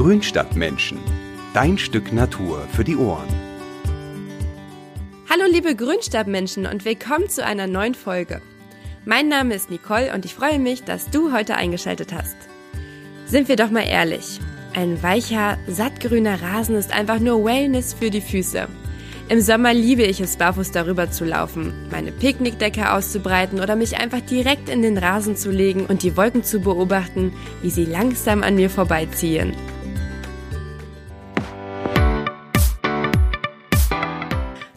Grünstadtmenschen. Dein Stück Natur für die Ohren. Hallo liebe Grünstadtmenschen und willkommen zu einer neuen Folge. Mein Name ist Nicole und ich freue mich, dass du heute eingeschaltet hast. Sind wir doch mal ehrlich. Ein weicher, sattgrüner Rasen ist einfach nur Wellness für die Füße. Im Sommer liebe ich es, barfuß darüber zu laufen, meine Picknickdecke auszubreiten oder mich einfach direkt in den Rasen zu legen und die Wolken zu beobachten, wie sie langsam an mir vorbeiziehen.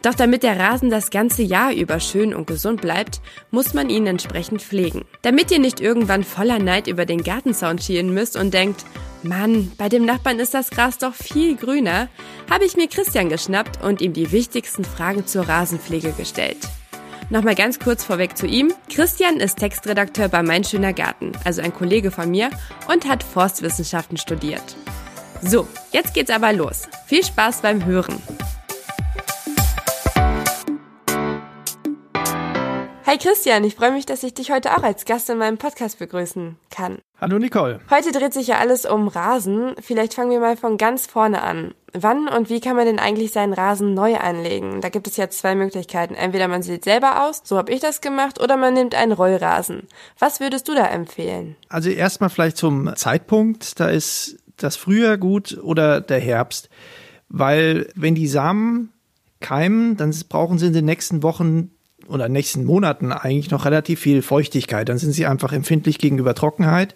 Doch damit der Rasen das ganze Jahr über schön und gesund bleibt, muss man ihn entsprechend pflegen. Damit ihr nicht irgendwann voller Neid über den Gartenzaun schielen müsst und denkt, Mann, bei dem Nachbarn ist das Gras doch viel grüner, habe ich mir Christian geschnappt und ihm die wichtigsten Fragen zur Rasenpflege gestellt. Nochmal ganz kurz vorweg zu ihm. Christian ist Textredakteur bei Mein Schöner Garten, also ein Kollege von mir, und hat Forstwissenschaften studiert. So, jetzt geht's aber los. Viel Spaß beim Hören. Hi Christian, ich freue mich, dass ich dich heute auch als Gast in meinem Podcast begrüßen kann. Hallo Nicole. Heute dreht sich ja alles um Rasen. Vielleicht fangen wir mal von ganz vorne an. Wann und wie kann man denn eigentlich seinen Rasen neu anlegen? Da gibt es ja zwei Möglichkeiten. Entweder man sieht selber aus, so habe ich das gemacht, oder man nimmt einen Rollrasen. Was würdest du da empfehlen? Also erstmal vielleicht zum Zeitpunkt. Da ist das Frühjahr gut oder der Herbst. Weil wenn die Samen keimen, dann brauchen sie in den nächsten Wochen oder nächsten Monaten eigentlich noch relativ viel Feuchtigkeit. Dann sind sie einfach empfindlich gegenüber Trockenheit.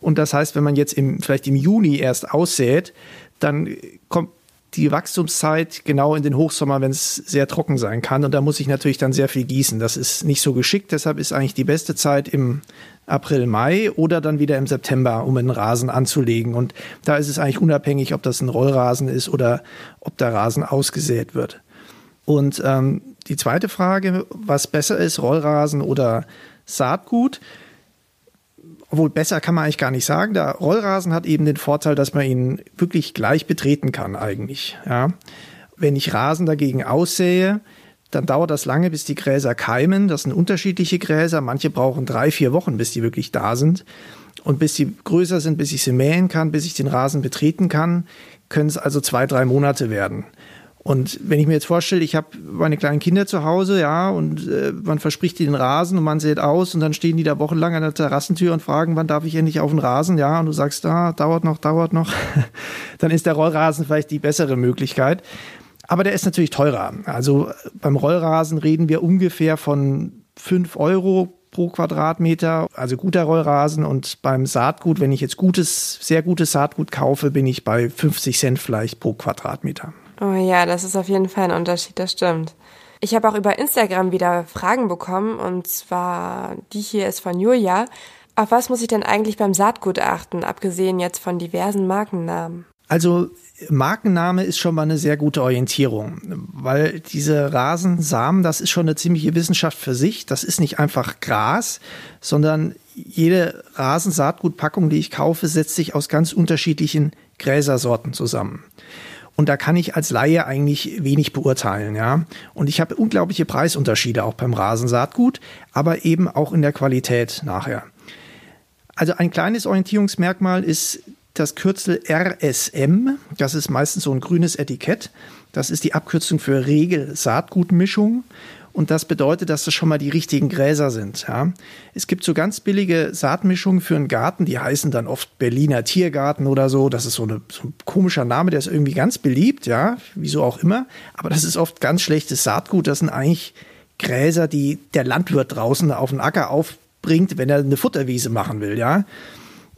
Und das heißt, wenn man jetzt im, vielleicht im Juni erst aussät, dann kommt die Wachstumszeit genau in den Hochsommer, wenn es sehr trocken sein kann. Und da muss ich natürlich dann sehr viel gießen. Das ist nicht so geschickt. Deshalb ist eigentlich die beste Zeit im April, Mai oder dann wieder im September, um einen Rasen anzulegen. Und da ist es eigentlich unabhängig, ob das ein Rollrasen ist oder ob der Rasen ausgesät wird. Und ähm, die zweite Frage, was besser ist, Rollrasen oder Saatgut? Obwohl besser kann man eigentlich gar nicht sagen. Der Rollrasen hat eben den Vorteil, dass man ihn wirklich gleich betreten kann eigentlich. Ja. Wenn ich Rasen dagegen aussähe, dann dauert das lange, bis die Gräser keimen. Das sind unterschiedliche Gräser. Manche brauchen drei, vier Wochen, bis die wirklich da sind. Und bis sie größer sind, bis ich sie mähen kann, bis ich den Rasen betreten kann, können es also zwei, drei Monate werden. Und wenn ich mir jetzt vorstelle, ich habe meine kleinen Kinder zu Hause, ja, und äh, man verspricht ihnen den Rasen und man sieht aus und dann stehen die da wochenlang an der Terrassentür und fragen, wann darf ich endlich auf den Rasen, ja, und du sagst, da, ah, dauert noch, dauert noch, dann ist der Rollrasen vielleicht die bessere Möglichkeit. Aber der ist natürlich teurer. Also beim Rollrasen reden wir ungefähr von fünf Euro pro Quadratmeter, also guter Rollrasen. Und beim Saatgut, wenn ich jetzt gutes, sehr gutes Saatgut kaufe, bin ich bei 50 Cent vielleicht pro Quadratmeter. Oh ja, das ist auf jeden Fall ein Unterschied, das stimmt. Ich habe auch über Instagram wieder Fragen bekommen und zwar die hier ist von Julia. Auf was muss ich denn eigentlich beim Saatgut achten, abgesehen jetzt von diversen Markennamen? Also Markenname ist schon mal eine sehr gute Orientierung, weil diese Rasensamen, das ist schon eine ziemliche Wissenschaft für sich. Das ist nicht einfach Gras, sondern jede Rasensaatgutpackung, die ich kaufe, setzt sich aus ganz unterschiedlichen Gräsersorten zusammen. Und da kann ich als Laie eigentlich wenig beurteilen, ja. Und ich habe unglaubliche Preisunterschiede auch beim Rasensaatgut, aber eben auch in der Qualität nachher. Also ein kleines Orientierungsmerkmal ist das Kürzel RSM. Das ist meistens so ein grünes Etikett. Das ist die Abkürzung für Regel-Saatgutmischung. Und das bedeutet, dass das schon mal die richtigen Gräser sind. Ja. Es gibt so ganz billige Saatmischungen für einen Garten, die heißen dann oft Berliner Tiergarten oder so. Das ist so, eine, so ein komischer Name, der ist irgendwie ganz beliebt, ja, wieso auch immer. Aber das ist oft ganz schlechtes Saatgut. Das sind eigentlich Gräser, die der Landwirt draußen auf den Acker aufbringt, wenn er eine Futterwiese machen will, ja.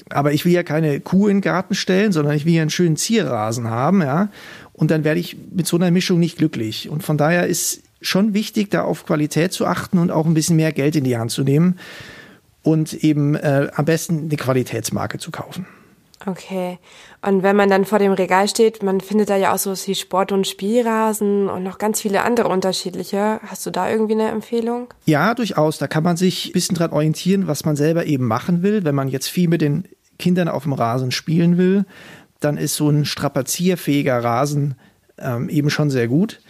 Aber ich will ja keine Kuh in den Garten stellen, sondern ich will ja einen schönen Zierrasen haben, ja. Und dann werde ich mit so einer Mischung nicht glücklich. Und von daher ist schon wichtig, da auf Qualität zu achten und auch ein bisschen mehr Geld in die Hand zu nehmen und eben äh, am besten eine Qualitätsmarke zu kaufen. Okay. Und wenn man dann vor dem Regal steht, man findet da ja auch so wie Sport- und Spielrasen und noch ganz viele andere unterschiedliche. Hast du da irgendwie eine Empfehlung? Ja, durchaus. Da kann man sich ein bisschen dran orientieren, was man selber eben machen will. Wenn man jetzt viel mit den Kindern auf dem Rasen spielen will, dann ist so ein strapazierfähiger Rasen ähm, eben schon sehr gut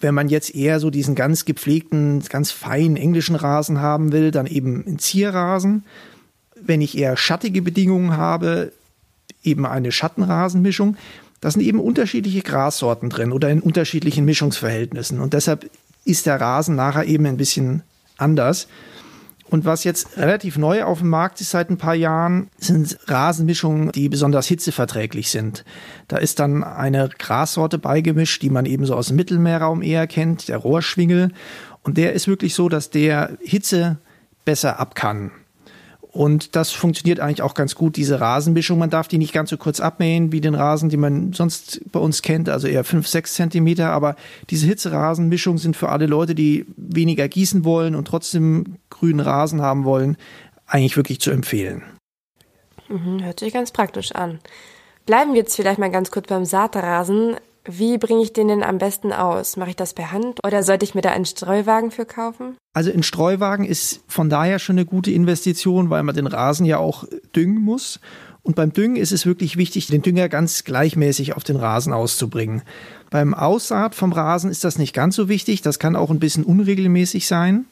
wenn man jetzt eher so diesen ganz gepflegten, ganz feinen englischen Rasen haben will, dann eben ein Zierrasen. Wenn ich eher schattige Bedingungen habe, eben eine Schattenrasenmischung. Da sind eben unterschiedliche Grassorten drin oder in unterschiedlichen Mischungsverhältnissen. Und deshalb ist der Rasen nachher eben ein bisschen anders. Und was jetzt relativ neu auf dem Markt ist seit ein paar Jahren, sind Rasenmischungen, die besonders hitzeverträglich sind. Da ist dann eine Grassorte beigemischt, die man eben so aus dem Mittelmeerraum eher kennt, der Rohrschwingel. Und der ist wirklich so, dass der Hitze besser ab kann. Und das funktioniert eigentlich auch ganz gut, diese Rasenmischung. Man darf die nicht ganz so kurz abmähen wie den Rasen, den man sonst bei uns kennt, also eher fünf, sechs Zentimeter. Aber diese Hitzerasenmischung sind für alle Leute, die weniger gießen wollen und trotzdem grünen Rasen haben wollen, eigentlich wirklich zu empfehlen. Mhm, hört sich ganz praktisch an. Bleiben wir jetzt vielleicht mal ganz kurz beim Saatrasen. Wie bringe ich den denn am besten aus? Mache ich das per Hand oder sollte ich mir da einen Streuwagen für kaufen? Also ein Streuwagen ist von daher schon eine gute Investition, weil man den Rasen ja auch düngen muss. Und beim Düngen ist es wirklich wichtig, den Dünger ganz gleichmäßig auf den Rasen auszubringen. Beim Aussaat vom Rasen ist das nicht ganz so wichtig. Das kann auch ein bisschen unregelmäßig sein.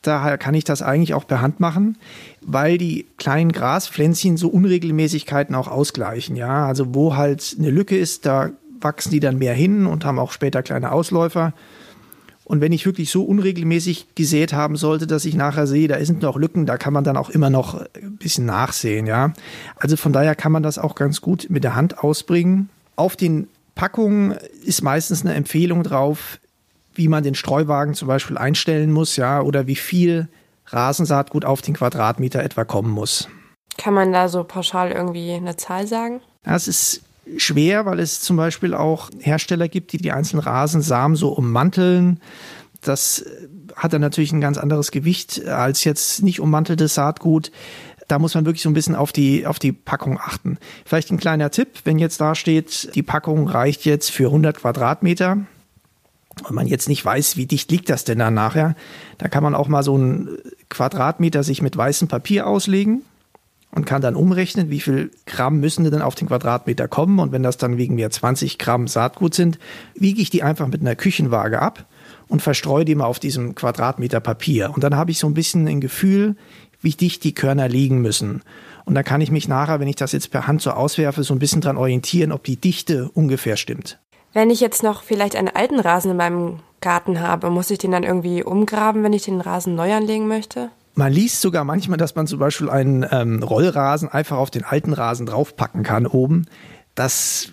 Daher kann ich das eigentlich auch per Hand machen, weil die kleinen Graspflänzchen so Unregelmäßigkeiten auch ausgleichen. Ja, also wo halt eine Lücke ist, da wachsen die dann mehr hin und haben auch später kleine Ausläufer. Und wenn ich wirklich so unregelmäßig gesät haben sollte, dass ich nachher sehe, da sind noch Lücken, da kann man dann auch immer noch ein bisschen nachsehen, ja. Also von daher kann man das auch ganz gut mit der Hand ausbringen. Auf den Packungen ist meistens eine Empfehlung drauf, wie man den Streuwagen zum Beispiel einstellen muss, ja, oder wie viel Rasensaatgut auf den Quadratmeter etwa kommen muss. Kann man da so pauschal irgendwie eine Zahl sagen? Das ist schwer, weil es zum Beispiel auch Hersteller gibt, die die einzelnen Rasensamen so ummanteln. Das hat dann natürlich ein ganz anderes Gewicht als jetzt nicht ummanteltes Saatgut. Da muss man wirklich so ein bisschen auf die, auf die Packung achten. Vielleicht ein kleiner Tipp, wenn jetzt da steht, die Packung reicht jetzt für 100 Quadratmeter und man jetzt nicht weiß, wie dicht liegt das denn dann nachher, da kann man auch mal so einen Quadratmeter sich mit weißem Papier auslegen und kann dann umrechnen, wie viel Gramm müssen denn auf den Quadratmeter kommen. Und wenn das dann wegen mir 20 Gramm Saatgut sind, wiege ich die einfach mit einer Küchenwaage ab und verstreue die mal auf diesem Quadratmeter Papier. Und dann habe ich so ein bisschen ein Gefühl, wie dicht die Körner liegen müssen. Und dann kann ich mich nachher, wenn ich das jetzt per Hand so auswerfe, so ein bisschen dran orientieren, ob die Dichte ungefähr stimmt. Wenn ich jetzt noch vielleicht einen alten Rasen in meinem Garten habe, muss ich den dann irgendwie umgraben, wenn ich den Rasen neu anlegen möchte? Man liest sogar manchmal, dass man zum Beispiel einen ähm, Rollrasen einfach auf den alten Rasen draufpacken kann oben. Das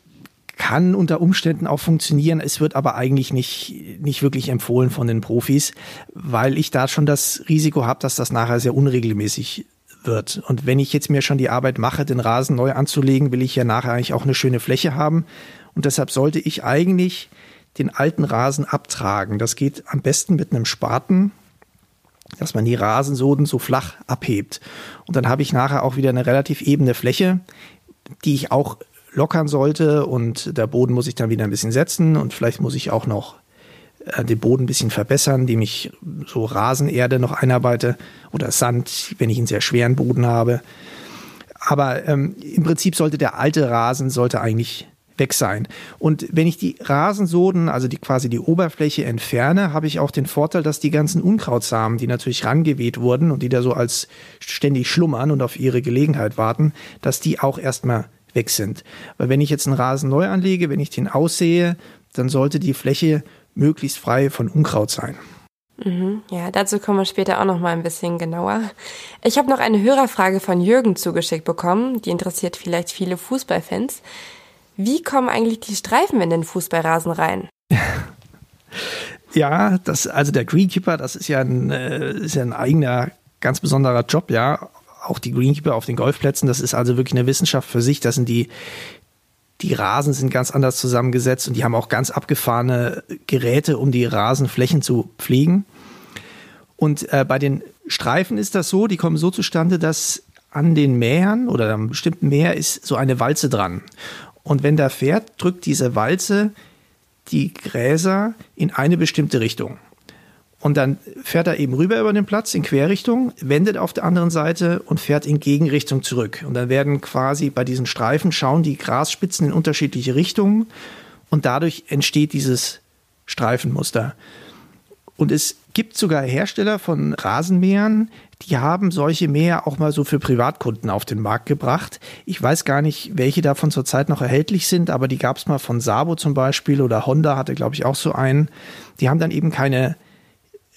kann unter Umständen auch funktionieren. Es wird aber eigentlich nicht, nicht wirklich empfohlen von den Profis, weil ich da schon das Risiko habe, dass das nachher sehr unregelmäßig wird. Und wenn ich jetzt mir schon die Arbeit mache, den Rasen neu anzulegen, will ich ja nachher eigentlich auch eine schöne Fläche haben. Und deshalb sollte ich eigentlich den alten Rasen abtragen. Das geht am besten mit einem Spaten dass man die Rasensoden so flach abhebt. Und dann habe ich nachher auch wieder eine relativ ebene Fläche, die ich auch lockern sollte und der Boden muss ich dann wieder ein bisschen setzen und vielleicht muss ich auch noch äh, den Boden ein bisschen verbessern, indem ich so Rasenerde noch einarbeite oder Sand, wenn ich einen sehr schweren Boden habe. Aber ähm, im Prinzip sollte der alte Rasen sollte eigentlich weg sein. Und wenn ich die Rasensoden, also die quasi die Oberfläche entferne, habe ich auch den Vorteil, dass die ganzen Unkrautsamen, die natürlich rangeweht wurden und die da so als ständig schlummern und auf ihre Gelegenheit warten, dass die auch erstmal weg sind. Weil wenn ich jetzt einen Rasen neu anlege, wenn ich den aussehe, dann sollte die Fläche möglichst frei von Unkraut sein. Mhm. Ja, dazu kommen wir später auch noch mal ein bisschen genauer. Ich habe noch eine Hörerfrage von Jürgen zugeschickt bekommen. Die interessiert vielleicht viele Fußballfans. Wie kommen eigentlich die Streifen in den Fußballrasen rein? Ja, das, also der Greenkeeper, das ist ja ein, äh, ist ja ein eigener, ganz besonderer Job, ja. Auch die Greenkeeper auf den Golfplätzen, das ist also wirklich eine Wissenschaft für sich. Das sind die, die Rasen sind ganz anders zusammengesetzt und die haben auch ganz abgefahrene Geräte, um die Rasenflächen zu pflegen. Und äh, bei den Streifen ist das so, die kommen so zustande, dass an den Mähern oder am bestimmten Mäher ist so eine Walze dran. Und wenn der fährt, drückt diese Walze die Gräser in eine bestimmte Richtung. Und dann fährt er eben rüber über den Platz in Querrichtung, wendet auf der anderen Seite und fährt in Gegenrichtung zurück. Und dann werden quasi bei diesen Streifen schauen die Grasspitzen in unterschiedliche Richtungen und dadurch entsteht dieses Streifenmuster. Und es gibt sogar Hersteller von Rasenmähern, die haben solche Mäher auch mal so für Privatkunden auf den Markt gebracht. Ich weiß gar nicht, welche davon zurzeit noch erhältlich sind, aber die gab es mal von Sabo zum Beispiel oder Honda hatte, glaube ich, auch so einen. Die haben dann eben keine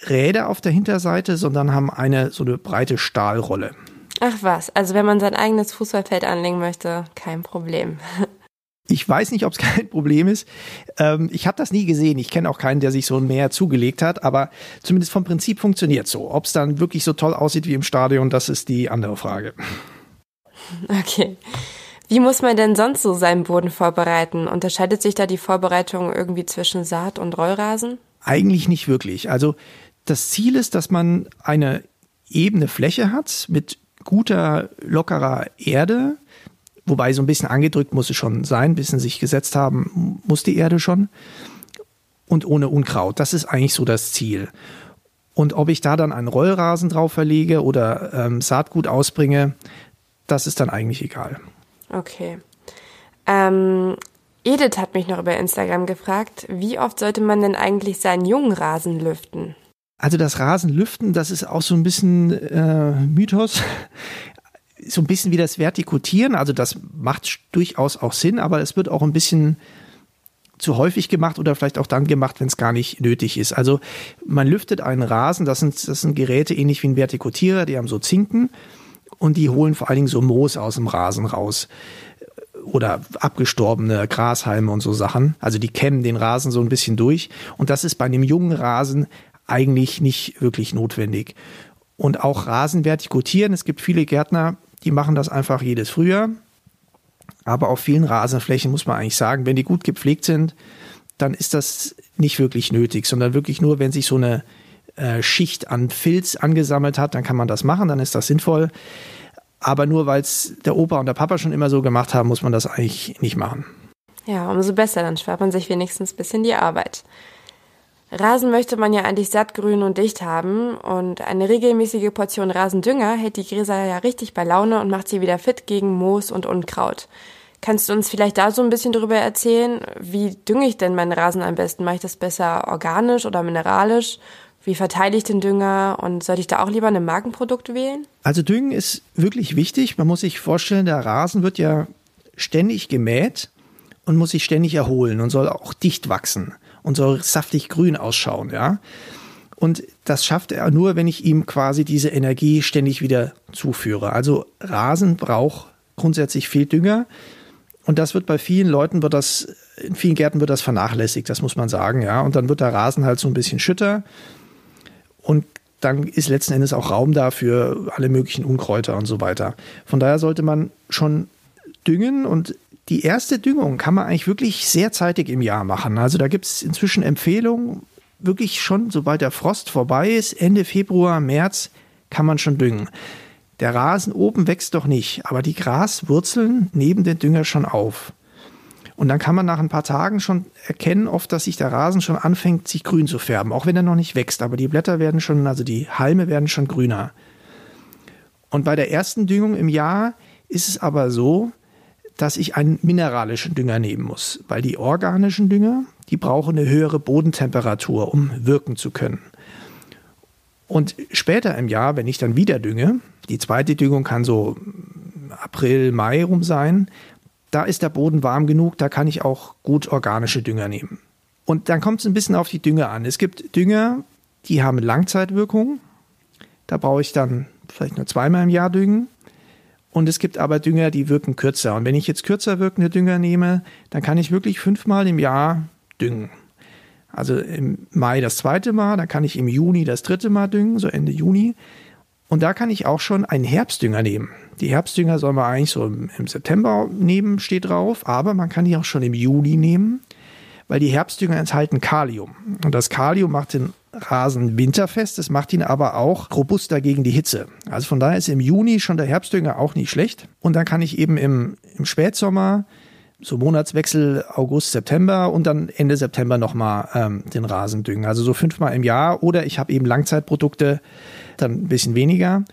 Räder auf der Hinterseite, sondern haben eine so eine breite Stahlrolle. Ach was, also wenn man sein eigenes Fußballfeld anlegen möchte, kein Problem. Ich weiß nicht, ob es kein Problem ist. Ähm, ich habe das nie gesehen. Ich kenne auch keinen, der sich so ein Meer zugelegt hat. Aber zumindest vom Prinzip funktioniert so. Ob es dann wirklich so toll aussieht wie im Stadion, das ist die andere Frage. Okay. Wie muss man denn sonst so seinen Boden vorbereiten? Unterscheidet sich da die Vorbereitung irgendwie zwischen Saat und Rollrasen? Eigentlich nicht wirklich. Also das Ziel ist, dass man eine ebene Fläche hat mit guter, lockerer Erde, wobei so ein bisschen angedrückt muss es schon sein, ein bisschen sich gesetzt haben muss die Erde schon und ohne Unkraut. Das ist eigentlich so das Ziel. Und ob ich da dann einen Rollrasen drauf verlege oder ähm, Saatgut ausbringe, das ist dann eigentlich egal. Okay. Ähm, Edith hat mich noch über Instagram gefragt, wie oft sollte man denn eigentlich seinen jungen Rasen lüften? Also das Rasenlüften, das ist auch so ein bisschen äh, Mythos. So ein bisschen wie das Vertikutieren, also das macht durchaus auch Sinn, aber es wird auch ein bisschen zu häufig gemacht oder vielleicht auch dann gemacht, wenn es gar nicht nötig ist. Also man lüftet einen Rasen, das sind, das sind Geräte ähnlich wie ein Vertikutierer, die haben so Zinken und die holen vor allen Dingen so Moos aus dem Rasen raus oder abgestorbene Grashalme und so Sachen. Also die kämmen den Rasen so ein bisschen durch. Und das ist bei einem jungen Rasen eigentlich nicht wirklich notwendig. Und auch Rasen vertikutieren. Es gibt viele Gärtner, die machen das einfach jedes Frühjahr. Aber auf vielen Rasenflächen muss man eigentlich sagen, wenn die gut gepflegt sind, dann ist das nicht wirklich nötig, sondern wirklich nur, wenn sich so eine äh, Schicht an Filz angesammelt hat, dann kann man das machen, dann ist das sinnvoll. Aber nur weil es der Opa und der Papa schon immer so gemacht haben, muss man das eigentlich nicht machen. Ja, umso besser, dann spart man sich wenigstens ein bisschen die Arbeit. Rasen möchte man ja eigentlich satt, grün und dicht haben und eine regelmäßige Portion Rasendünger hält die Gräser ja richtig bei Laune und macht sie wieder fit gegen Moos und Unkraut. Kannst du uns vielleicht da so ein bisschen darüber erzählen? Wie dünge ich denn meinen Rasen am besten? Mache ich das besser organisch oder mineralisch? Wie verteile ich den Dünger und sollte ich da auch lieber ein Markenprodukt wählen? Also Düngen ist wirklich wichtig. Man muss sich vorstellen, der Rasen wird ja ständig gemäht und muss sich ständig erholen und soll auch dicht wachsen und soll saftig grün ausschauen, ja. Und das schafft er nur, wenn ich ihm quasi diese Energie ständig wieder zuführe. Also Rasen braucht grundsätzlich viel Dünger. Und das wird bei vielen Leuten, wird das, in vielen Gärten wird das vernachlässigt, das muss man sagen, ja. Und dann wird der Rasen halt so ein bisschen schütter. Und dann ist letzten Endes auch Raum da für alle möglichen Unkräuter und so weiter. Von daher sollte man schon düngen und die erste Düngung kann man eigentlich wirklich sehr zeitig im Jahr machen. Also da gibt es inzwischen Empfehlungen, wirklich schon, sobald der Frost vorbei ist, Ende Februar, März, kann man schon düngen. Der Rasen oben wächst doch nicht, aber die Graswurzeln neben den Dünger schon auf. Und dann kann man nach ein paar Tagen schon erkennen, oft, dass sich der Rasen schon anfängt, sich grün zu färben, auch wenn er noch nicht wächst. Aber die Blätter werden schon, also die Halme werden schon grüner. Und bei der ersten Düngung im Jahr ist es aber so, dass ich einen mineralischen Dünger nehmen muss, weil die organischen Dünger, die brauchen eine höhere Bodentemperatur, um wirken zu können. Und später im Jahr, wenn ich dann wieder dünge, die zweite Düngung kann so April, Mai rum sein, da ist der Boden warm genug, da kann ich auch gut organische Dünger nehmen. Und dann kommt es ein bisschen auf die Dünger an. Es gibt Dünger, die haben Langzeitwirkung. Da brauche ich dann vielleicht nur zweimal im Jahr düngen. Und es gibt aber Dünger, die wirken kürzer. Und wenn ich jetzt kürzer wirkende Dünger nehme, dann kann ich wirklich fünfmal im Jahr düngen. Also im Mai das zweite Mal, dann kann ich im Juni das dritte Mal düngen, so Ende Juni. Und da kann ich auch schon einen Herbstdünger nehmen. Die Herbstdünger soll man eigentlich so im, im September nehmen, steht drauf, aber man kann die auch schon im Juni nehmen, weil die Herbstdünger enthalten Kalium. Und das Kalium macht den Rasen winterfest, es macht ihn aber auch robuster gegen die Hitze. Also von daher ist im Juni schon der Herbstdünger auch nicht schlecht. Und dann kann ich eben im, im Spätsommer, so Monatswechsel August, September und dann Ende September nochmal ähm, den Rasen düngen. Also so fünfmal im Jahr oder ich habe eben Langzeitprodukte, dann ein bisschen weniger.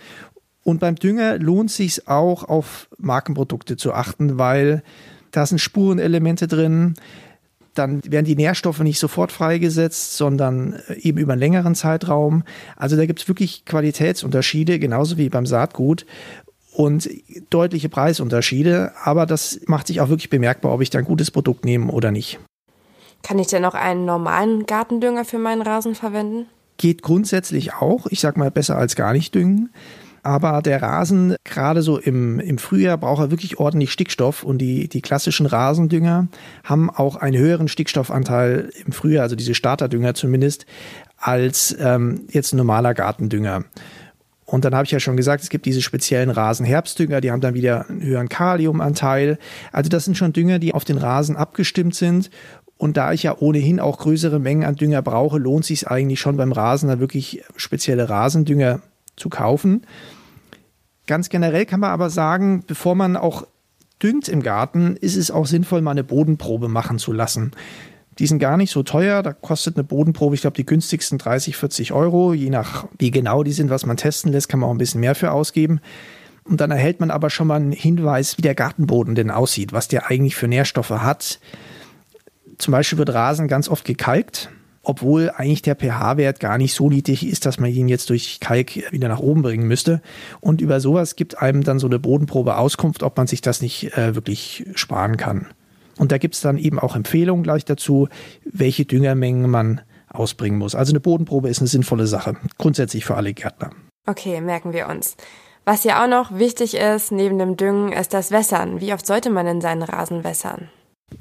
Und beim Dünger lohnt sich auch auf Markenprodukte zu achten, weil da sind Spurenelemente drin dann werden die Nährstoffe nicht sofort freigesetzt, sondern äh, eben über einen längeren Zeitraum. Also da gibt es wirklich Qualitätsunterschiede, genauso wie beim Saatgut und deutliche Preisunterschiede. Aber das macht sich auch wirklich bemerkbar, ob ich da ein gutes Produkt nehme oder nicht. Kann ich denn auch einen normalen Gartendünger für meinen Rasen verwenden? Geht grundsätzlich auch. Ich sag mal besser als gar nicht düngen. Aber der Rasen, gerade so im, im Frühjahr, braucht er wirklich ordentlich Stickstoff. Und die, die klassischen Rasendünger haben auch einen höheren Stickstoffanteil im Frühjahr, also diese Starterdünger zumindest, als ähm, jetzt ein normaler Gartendünger. Und dann habe ich ja schon gesagt, es gibt diese speziellen Rasenherbstdünger, die haben dann wieder einen höheren Kaliumanteil. Also das sind schon Dünger, die auf den Rasen abgestimmt sind. Und da ich ja ohnehin auch größere Mengen an Dünger brauche, lohnt sich eigentlich schon beim Rasen da wirklich spezielle Rasendünger zu kaufen. Ganz generell kann man aber sagen, bevor man auch düngt im Garten, ist es auch sinnvoll, mal eine Bodenprobe machen zu lassen. Die sind gar nicht so teuer. Da kostet eine Bodenprobe, ich glaube, die günstigsten 30, 40 Euro. Je nach wie genau die sind, was man testen lässt, kann man auch ein bisschen mehr für ausgeben. Und dann erhält man aber schon mal einen Hinweis, wie der Gartenboden denn aussieht, was der eigentlich für Nährstoffe hat. Zum Beispiel wird Rasen ganz oft gekalkt obwohl eigentlich der pH-Wert gar nicht so niedrig ist, dass man ihn jetzt durch Kalk wieder nach oben bringen müsste. Und über sowas gibt einem dann so eine Bodenprobe Auskunft, ob man sich das nicht äh, wirklich sparen kann. Und da gibt es dann eben auch Empfehlungen gleich dazu, welche Düngermengen man ausbringen muss. Also eine Bodenprobe ist eine sinnvolle Sache, grundsätzlich für alle Gärtner. Okay, merken wir uns. Was ja auch noch wichtig ist, neben dem Düngen, ist das Wässern. Wie oft sollte man denn seinen Rasen wässern?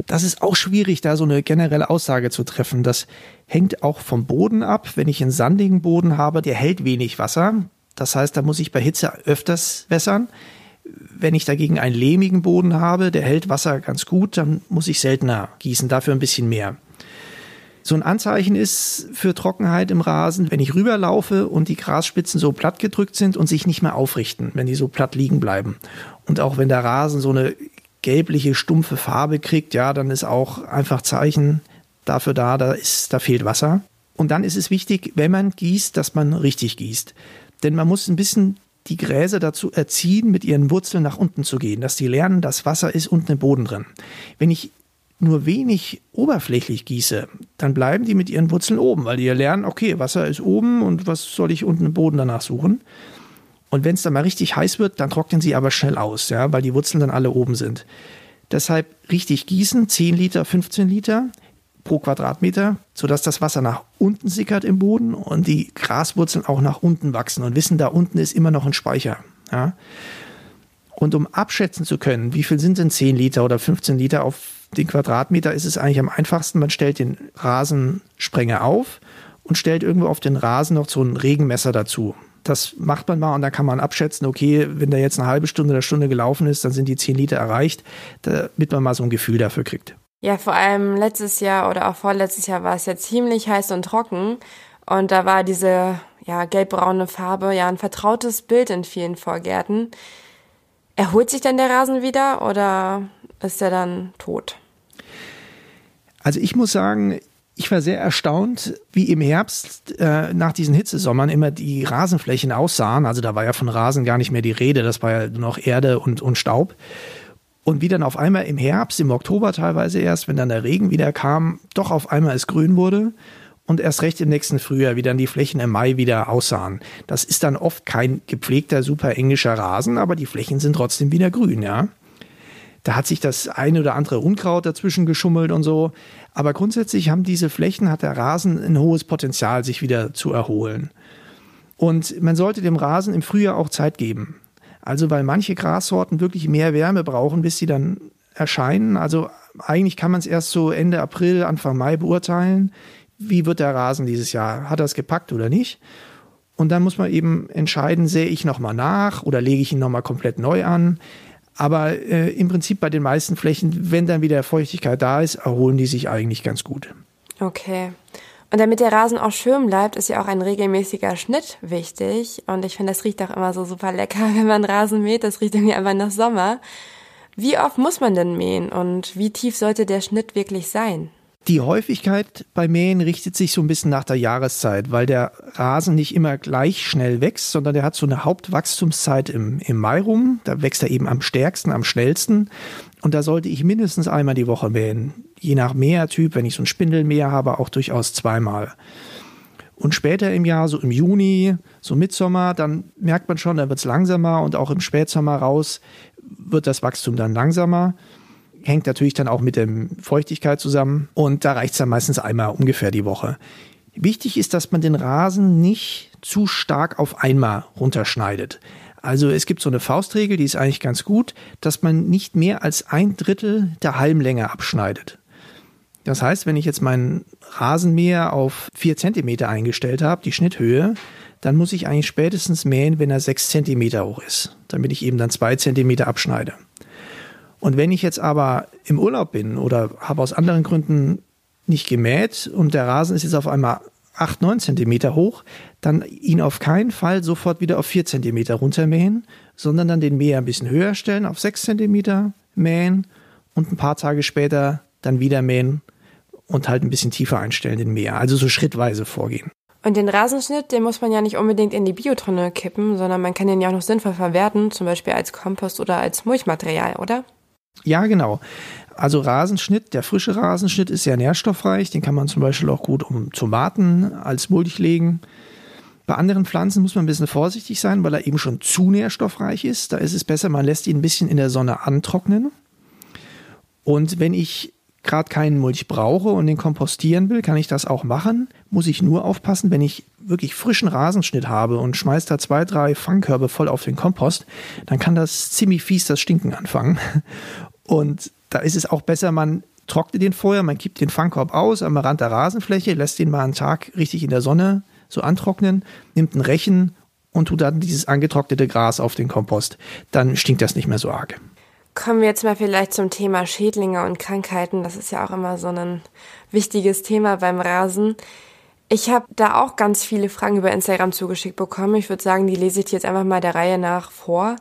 Das ist auch schwierig, da so eine generelle Aussage zu treffen. Das hängt auch vom Boden ab. Wenn ich einen sandigen Boden habe, der hält wenig Wasser. Das heißt, da muss ich bei Hitze öfters wässern. Wenn ich dagegen einen lehmigen Boden habe, der hält Wasser ganz gut, dann muss ich seltener gießen, dafür ein bisschen mehr. So ein Anzeichen ist für Trockenheit im Rasen, wenn ich rüberlaufe und die Grasspitzen so platt gedrückt sind und sich nicht mehr aufrichten, wenn die so platt liegen bleiben. Und auch wenn der Rasen so eine gelbliche, stumpfe Farbe kriegt, ja, dann ist auch einfach Zeichen dafür da, da, ist, da fehlt Wasser. Und dann ist es wichtig, wenn man gießt, dass man richtig gießt. Denn man muss ein bisschen die Gräser dazu erziehen, mit ihren Wurzeln nach unten zu gehen, dass die lernen, das Wasser ist unten im Boden drin. Wenn ich nur wenig oberflächlich gieße, dann bleiben die mit ihren Wurzeln oben, weil die ja lernen, okay, Wasser ist oben und was soll ich unten im Boden danach suchen? Und wenn es dann mal richtig heiß wird, dann trocknen sie aber schnell aus, ja, weil die Wurzeln dann alle oben sind. Deshalb richtig gießen, 10 Liter, 15 Liter pro Quadratmeter, sodass das Wasser nach unten sickert im Boden und die Graswurzeln auch nach unten wachsen und wissen, da unten ist immer noch ein Speicher. Ja. Und um abschätzen zu können, wie viel sind denn 10 Liter oder 15 Liter auf den Quadratmeter, ist es eigentlich am einfachsten, man stellt den Rasensprenger auf und stellt irgendwo auf den Rasen noch so ein Regenmesser dazu. Das macht man mal und dann kann man abschätzen, okay, wenn der jetzt eine halbe Stunde oder Stunde gelaufen ist, dann sind die 10 Liter erreicht, damit man mal so ein Gefühl dafür kriegt. Ja, vor allem letztes Jahr oder auch vorletztes Jahr war es ja ziemlich heiß und trocken. Und da war diese ja, gelbbraune Farbe ja ein vertrautes Bild in vielen Vorgärten. Erholt sich denn der Rasen wieder oder ist er dann tot? Also ich muss sagen, ich war sehr erstaunt, wie im Herbst äh, nach diesen Hitzesommern immer die Rasenflächen aussahen. Also da war ja von Rasen gar nicht mehr die Rede, das war ja nur noch Erde und, und Staub. Und wie dann auf einmal im Herbst, im Oktober teilweise erst, wenn dann der Regen wieder kam, doch auf einmal es grün wurde und erst recht im nächsten Frühjahr, wie dann die Flächen im Mai wieder aussahen. Das ist dann oft kein gepflegter, super englischer Rasen, aber die Flächen sind trotzdem wieder grün, ja. Da hat sich das eine oder andere Unkraut dazwischen geschummelt und so. Aber grundsätzlich haben diese Flächen, hat der Rasen ein hohes Potenzial, sich wieder zu erholen. Und man sollte dem Rasen im Frühjahr auch Zeit geben. Also weil manche Grassorten wirklich mehr Wärme brauchen, bis sie dann erscheinen. Also eigentlich kann man es erst so Ende April, Anfang Mai beurteilen. Wie wird der Rasen dieses Jahr? Hat er es gepackt oder nicht? Und dann muss man eben entscheiden, sähe ich nochmal nach oder lege ich ihn nochmal komplett neu an. Aber äh, im Prinzip bei den meisten Flächen, wenn dann wieder Feuchtigkeit da ist, erholen die sich eigentlich ganz gut. Okay. Und damit der Rasen auch schön bleibt, ist ja auch ein regelmäßiger Schnitt wichtig. Und ich finde, das riecht auch immer so super lecker, wenn man Rasen mäht. Das riecht irgendwie einfach nach Sommer. Wie oft muss man denn mähen und wie tief sollte der Schnitt wirklich sein? Die Häufigkeit bei Mähen richtet sich so ein bisschen nach der Jahreszeit, weil der Rasen nicht immer gleich schnell wächst, sondern der hat so eine Hauptwachstumszeit im, im Mai rum. Da wächst er eben am stärksten, am schnellsten. Und da sollte ich mindestens einmal die Woche mähen. Je nach Mähertyp, wenn ich so ein Spindelmäher habe, auch durchaus zweimal. Und später im Jahr, so im Juni, so Mitsommer, dann merkt man schon, da wird es langsamer und auch im Spätsommer raus wird das Wachstum dann langsamer hängt natürlich dann auch mit der Feuchtigkeit zusammen und da reicht es dann meistens einmal ungefähr die Woche. Wichtig ist, dass man den Rasen nicht zu stark auf einmal runterschneidet. Also es gibt so eine Faustregel, die ist eigentlich ganz gut, dass man nicht mehr als ein Drittel der Halmlänge abschneidet. Das heißt, wenn ich jetzt meinen Rasenmäher auf vier Zentimeter eingestellt habe, die Schnitthöhe, dann muss ich eigentlich spätestens mähen, wenn er sechs Zentimeter hoch ist, damit ich eben dann zwei Zentimeter abschneide. Und wenn ich jetzt aber im Urlaub bin oder habe aus anderen Gründen nicht gemäht und der Rasen ist jetzt auf einmal 8, 9 Zentimeter hoch, dann ihn auf keinen Fall sofort wieder auf 4 Zentimeter runtermähen, sondern dann den Mäher ein bisschen höher stellen, auf 6 Zentimeter mähen und ein paar Tage später dann wieder mähen und halt ein bisschen tiefer einstellen, den Mäher. Also so schrittweise vorgehen. Und den Rasenschnitt, den muss man ja nicht unbedingt in die Biotonne kippen, sondern man kann den ja auch noch sinnvoll verwerten, zum Beispiel als Kompost oder als Mulchmaterial, oder? Ja, genau. Also Rasenschnitt, der frische Rasenschnitt ist sehr nährstoffreich. Den kann man zum Beispiel auch gut um Tomaten als Mulch legen. Bei anderen Pflanzen muss man ein bisschen vorsichtig sein, weil er eben schon zu nährstoffreich ist. Da ist es besser, man lässt ihn ein bisschen in der Sonne antrocknen. Und wenn ich gerade keinen Mulch brauche und den kompostieren will, kann ich das auch machen. Muss ich nur aufpassen, wenn ich wirklich frischen Rasenschnitt habe und schmeiße da zwei, drei Fangkörbe voll auf den Kompost, dann kann das ziemlich fies das Stinken anfangen. Und da ist es auch besser, man trocknet den vorher, man kippt den Fangkorb aus am Rand der Rasenfläche, lässt den mal einen Tag richtig in der Sonne so antrocknen, nimmt einen Rechen und tut dann dieses angetrocknete Gras auf den Kompost. Dann stinkt das nicht mehr so arg. Kommen wir jetzt mal vielleicht zum Thema Schädlinge und Krankheiten. Das ist ja auch immer so ein wichtiges Thema beim Rasen. Ich habe da auch ganz viele Fragen über Instagram zugeschickt bekommen. Ich würde sagen, die lese ich dir jetzt einfach mal der Reihe nach vor.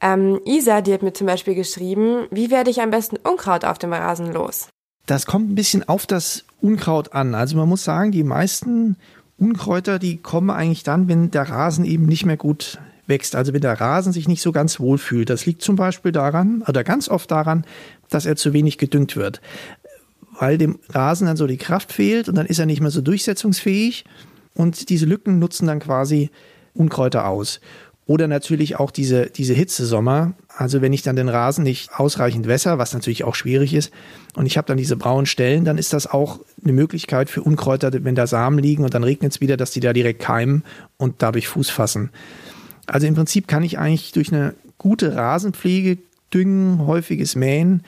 Ähm, Isa, die hat mir zum Beispiel geschrieben, wie werde ich am besten Unkraut auf dem Rasen los? Das kommt ein bisschen auf das Unkraut an. Also man muss sagen, die meisten Unkräuter, die kommen eigentlich dann, wenn der Rasen eben nicht mehr gut wächst. Also wenn der Rasen sich nicht so ganz wohl fühlt. Das liegt zum Beispiel daran, oder ganz oft daran, dass er zu wenig gedüngt wird. Weil dem Rasen dann so die Kraft fehlt und dann ist er nicht mehr so durchsetzungsfähig. Und diese Lücken nutzen dann quasi Unkräuter aus. Oder natürlich auch diese, diese Hitzesommer. Also wenn ich dann den Rasen nicht ausreichend wässer, was natürlich auch schwierig ist, und ich habe dann diese braunen Stellen, dann ist das auch eine Möglichkeit für Unkräuter, wenn da Samen liegen und dann regnet es wieder, dass die da direkt keimen und dadurch Fuß fassen. Also im Prinzip kann ich eigentlich durch eine gute Rasenpflege, Düngen, häufiges Mähen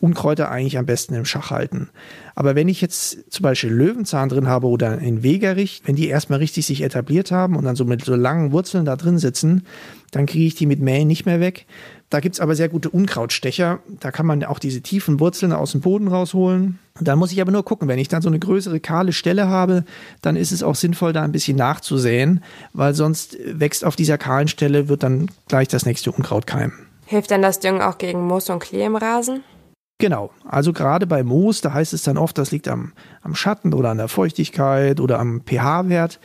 Unkräuter eigentlich am besten im Schach halten. Aber wenn ich jetzt zum Beispiel Löwenzahn drin habe oder ein Wegerich, wenn die erstmal richtig sich etabliert haben und dann so mit so langen Wurzeln da drin sitzen, dann kriege ich die mit Mähen nicht mehr weg. Da gibt's aber sehr gute Unkrautstecher. Da kann man auch diese tiefen Wurzeln aus dem Boden rausholen. Da muss ich aber nur gucken, wenn ich dann so eine größere kahle Stelle habe, dann ist es auch sinnvoll, da ein bisschen nachzusäen, weil sonst wächst auf dieser kahlen Stelle, wird dann gleich das nächste Unkraut keimen. Hilft denn das Düngen auch gegen Moos und Klee im Rasen? Genau, also gerade bei Moos, da heißt es dann oft, das liegt am, am Schatten oder an der Feuchtigkeit oder am pH-Wert.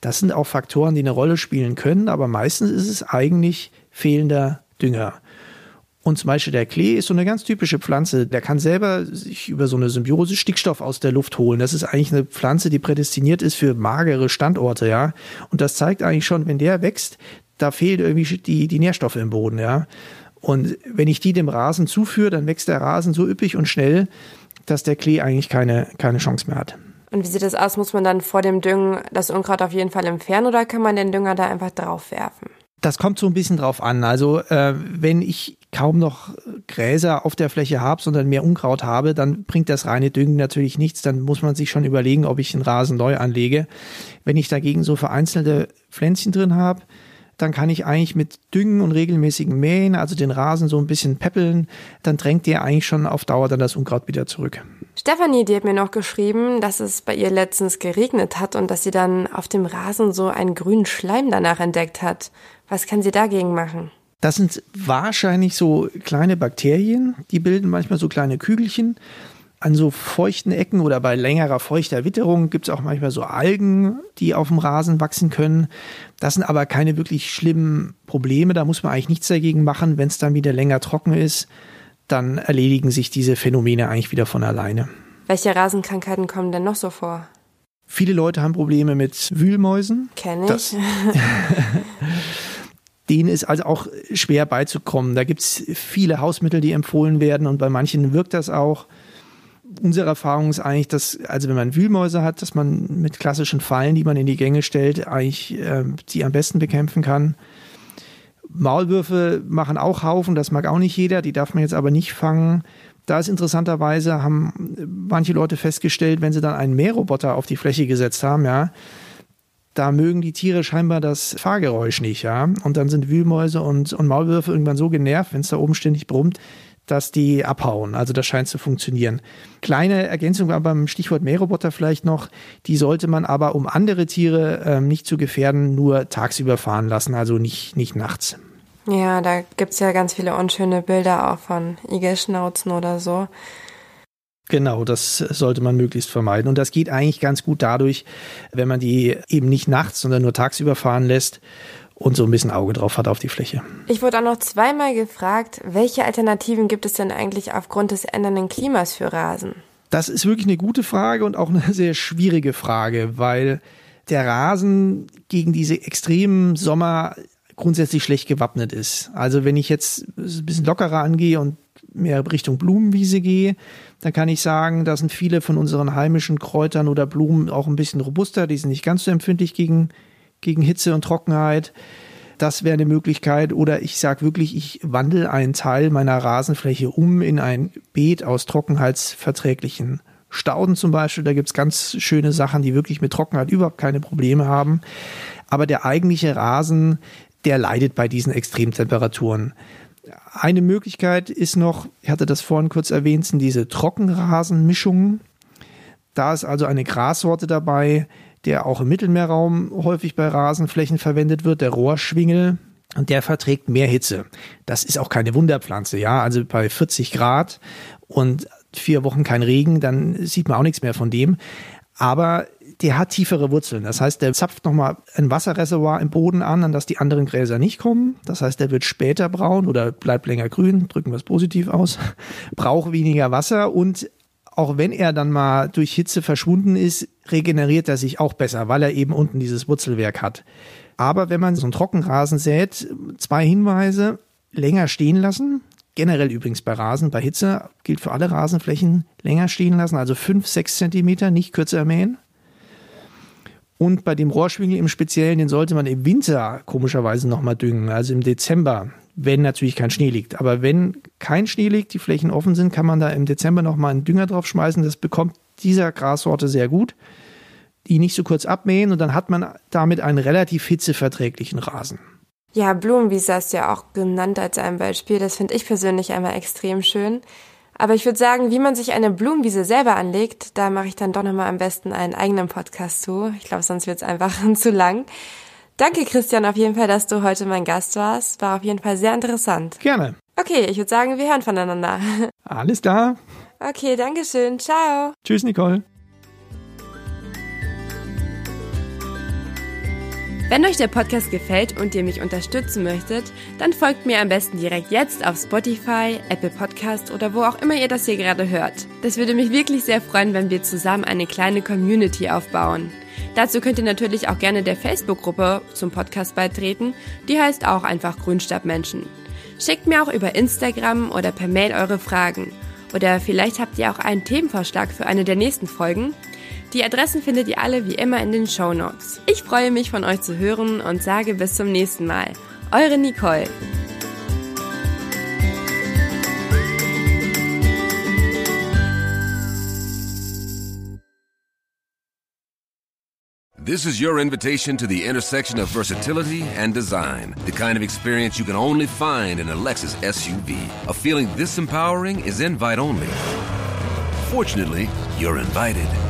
Das sind auch Faktoren, die eine Rolle spielen können, aber meistens ist es eigentlich fehlender Dünger. Und zum Beispiel der Klee ist so eine ganz typische Pflanze. Der kann selber sich über so eine Symbiose Stickstoff aus der Luft holen. Das ist eigentlich eine Pflanze, die prädestiniert ist für magere Standorte, ja. Und das zeigt eigentlich schon, wenn der wächst, da fehlt irgendwie die, die Nährstoffe im Boden, ja. Und wenn ich die dem Rasen zuführe, dann wächst der Rasen so üppig und schnell, dass der Klee eigentlich keine, keine Chance mehr hat. Und wie sieht das aus? Muss man dann vor dem Düngen das Unkraut auf jeden Fall entfernen oder kann man den Dünger da einfach drauf werfen? Das kommt so ein bisschen drauf an. Also äh, wenn ich kaum noch Gräser auf der Fläche habe, sondern mehr Unkraut habe, dann bringt das reine Düngen natürlich nichts. Dann muss man sich schon überlegen, ob ich den Rasen neu anlege. Wenn ich dagegen so vereinzelte Pflänzchen drin habe, dann kann ich eigentlich mit Düngen und regelmäßigen Mähen, also den Rasen so ein bisschen peppeln, dann drängt der eigentlich schon auf Dauer dann das Unkraut wieder zurück. Stefanie, die hat mir noch geschrieben, dass es bei ihr letztens geregnet hat und dass sie dann auf dem Rasen so einen grünen Schleim danach entdeckt hat. Was kann sie dagegen machen? Das sind wahrscheinlich so kleine Bakterien, die bilden manchmal so kleine Kügelchen An so feuchten Ecken oder bei längerer feuchter Witterung gibt es auch manchmal so Algen, die auf dem Rasen wachsen können. Das sind aber keine wirklich schlimmen Probleme. Da muss man eigentlich nichts dagegen machen. Wenn es dann wieder länger trocken ist, dann erledigen sich diese Phänomene eigentlich wieder von alleine. Welche Rasenkrankheiten kommen denn noch so vor? Viele Leute haben Probleme mit Wühlmäusen. Kenne ich. Denen ist also auch schwer beizukommen. Da gibt es viele Hausmittel, die empfohlen werden und bei manchen wirkt das auch unsere Erfahrung ist eigentlich, dass, also wenn man Wühlmäuse hat, dass man mit klassischen Fallen, die man in die Gänge stellt, eigentlich äh, die am besten bekämpfen kann. Maulwürfe machen auch Haufen, das mag auch nicht jeder, die darf man jetzt aber nicht fangen. Da ist interessanterweise, haben manche Leute festgestellt, wenn sie dann einen Mähroboter auf die Fläche gesetzt haben, ja, da mögen die Tiere scheinbar das Fahrgeräusch nicht, ja. Und dann sind Wühlmäuse und, und Maulwürfe irgendwann so genervt, wenn es da oben ständig brummt, dass die abhauen. Also das scheint zu funktionieren. Kleine Ergänzung beim Stichwort Mähroboter vielleicht noch. Die sollte man aber, um andere Tiere ähm, nicht zu gefährden, nur tagsüber fahren lassen, also nicht, nicht nachts. Ja, da gibt es ja ganz viele unschöne Bilder auch von Igelschnauzen oder so. Genau, das sollte man möglichst vermeiden. Und das geht eigentlich ganz gut dadurch, wenn man die eben nicht nachts, sondern nur tagsüber fahren lässt und so ein bisschen Auge drauf hat auf die Fläche. Ich wurde auch noch zweimal gefragt, welche Alternativen gibt es denn eigentlich aufgrund des ändernden Klimas für Rasen? Das ist wirklich eine gute Frage und auch eine sehr schwierige Frage, weil der Rasen gegen diese extremen Sommer grundsätzlich schlecht gewappnet ist. Also wenn ich jetzt ein bisschen lockerer angehe und mehr Richtung Blumenwiese gehe, dann kann ich sagen, da sind viele von unseren heimischen Kräutern oder Blumen auch ein bisschen robuster, die sind nicht ganz so empfindlich gegen gegen Hitze und Trockenheit. Das wäre eine Möglichkeit. Oder ich sage wirklich, ich wandle einen Teil meiner Rasenfläche um in ein Beet aus trockenheitsverträglichen Stauden zum Beispiel. Da gibt es ganz schöne Sachen, die wirklich mit Trockenheit überhaupt keine Probleme haben. Aber der eigentliche Rasen, der leidet bei diesen Extremtemperaturen. Eine Möglichkeit ist noch, ich hatte das vorhin kurz erwähnt, sind diese Trockenrasenmischungen. Da ist also eine Grassorte dabei, der auch im Mittelmeerraum häufig bei Rasenflächen verwendet wird, der Rohrschwingel. Und der verträgt mehr Hitze. Das ist auch keine Wunderpflanze, ja. Also bei 40 Grad und vier Wochen kein Regen, dann sieht man auch nichts mehr von dem. Aber der hat tiefere Wurzeln. Das heißt, der zapft nochmal ein Wasserreservoir im Boden an, an das die anderen Gräser nicht kommen. Das heißt, der wird später braun oder bleibt länger grün, drücken wir es positiv aus, braucht weniger Wasser und auch wenn er dann mal durch Hitze verschwunden ist, regeneriert er sich auch besser, weil er eben unten dieses Wurzelwerk hat. Aber wenn man so einen Trockenrasen sät, zwei Hinweise, länger stehen lassen. Generell übrigens bei Rasen, bei Hitze gilt für alle Rasenflächen länger stehen lassen, also fünf, sechs Zentimeter, nicht kürzer mähen. Und bei dem Rohrschwingel im Speziellen, den sollte man im Winter komischerweise nochmal düngen, also im Dezember wenn natürlich kein Schnee liegt. Aber wenn kein Schnee liegt, die Flächen offen sind, kann man da im Dezember nochmal einen Dünger drauf schmeißen. Das bekommt dieser Grassorte sehr gut. Die nicht so kurz abmähen und dann hat man damit einen relativ hitzeverträglichen Rasen. Ja, Blumenwiese hast du ja auch genannt als ein Beispiel. Das finde ich persönlich einmal extrem schön. Aber ich würde sagen, wie man sich eine Blumenwiese selber anlegt, da mache ich dann doch nochmal am besten einen eigenen Podcast zu. Ich glaube, sonst wird es einfach zu lang. Danke, Christian, auf jeden Fall, dass du heute mein Gast warst. War auf jeden Fall sehr interessant. Gerne. Okay, ich würde sagen, wir hören voneinander. Alles klar. Okay, danke schön. Ciao. Tschüss, Nicole. Wenn euch der Podcast gefällt und ihr mich unterstützen möchtet, dann folgt mir am besten direkt jetzt auf Spotify, Apple Podcast oder wo auch immer ihr das hier gerade hört. Das würde mich wirklich sehr freuen, wenn wir zusammen eine kleine Community aufbauen. Dazu könnt ihr natürlich auch gerne der Facebook-Gruppe zum Podcast beitreten. Die heißt auch einfach Grünstabmenschen. Schickt mir auch über Instagram oder per Mail eure Fragen. Oder vielleicht habt ihr auch einen Themenvorschlag für eine der nächsten Folgen. Die Adressen findet ihr alle wie immer in den Show Notes. Ich freue mich von euch zu hören und sage bis zum nächsten Mal. Eure Nicole. This is your invitation to the intersection of versatility and design. The kind of experience you can only find in a Lexus SUV. A feeling this empowering is invite only. Fortunately, you're invited.